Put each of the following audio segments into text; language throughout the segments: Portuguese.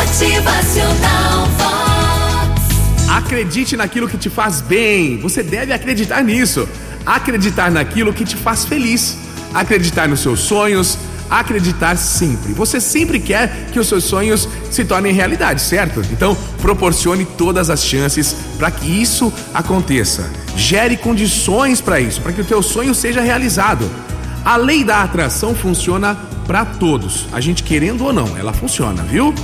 Motivacional Vox. Acredite naquilo que te faz bem. Você deve acreditar nisso. Acreditar naquilo que te faz feliz. Acreditar nos seus sonhos. Acreditar sempre. Você sempre quer que os seus sonhos se tornem realidade, certo? Então, proporcione todas as chances para que isso aconteça. Gere condições para isso, para que o teu sonho seja realizado. A lei da atração funciona para todos. A gente querendo ou não, ela funciona, viu?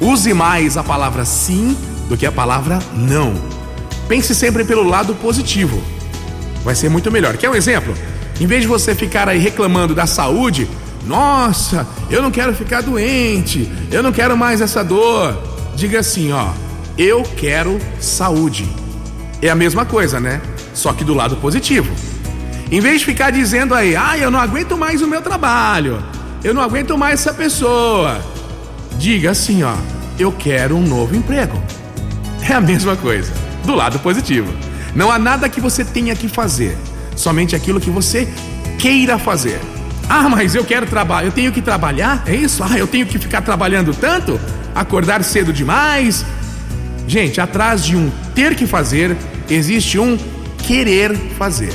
Use mais a palavra sim do que a palavra não. Pense sempre pelo lado positivo. Vai ser muito melhor. Quer um exemplo? Em vez de você ficar aí reclamando da saúde, nossa, eu não quero ficar doente, eu não quero mais essa dor. Diga assim, ó, eu quero saúde. É a mesma coisa, né? Só que do lado positivo. Em vez de ficar dizendo aí, ah, eu não aguento mais o meu trabalho, eu não aguento mais essa pessoa. Diga assim, ó, eu quero um novo emprego. É a mesma coisa, do lado positivo. Não há nada que você tenha que fazer, somente aquilo que você queira fazer. Ah, mas eu quero trabalhar, eu tenho que trabalhar? É isso? Ah, eu tenho que ficar trabalhando tanto? Acordar cedo demais? Gente, atrás de um ter que fazer, existe um querer fazer.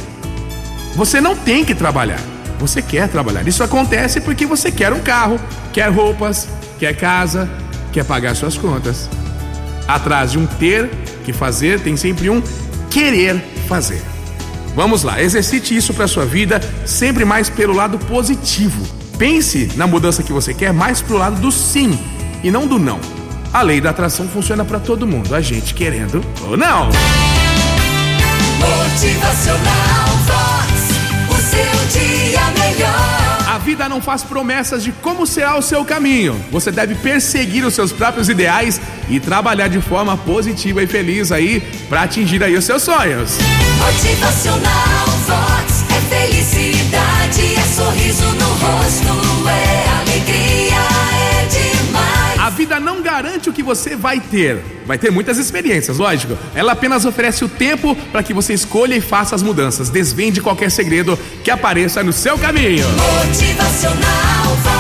Você não tem que trabalhar, você quer trabalhar. Isso acontece porque você quer um carro, quer roupas, quer casa, quer pagar suas contas. Atrás de um ter que fazer, tem sempre um querer fazer. Vamos lá, exercite isso para sua vida, sempre mais pelo lado positivo. Pense na mudança que você quer mais pro lado do sim e não do não. A lei da atração funciona para todo mundo, a gente querendo ou não. Não faz promessas de como será o seu caminho. Você deve perseguir os seus próprios ideais e trabalhar de forma positiva e feliz aí para atingir aí os seus sonhos. Motivacional Vox. É felicidade, garante o que você vai ter. Vai ter muitas experiências, lógico. Ela apenas oferece o tempo para que você escolha e faça as mudanças. Desvende qualquer segredo que apareça no seu caminho. Motivacional.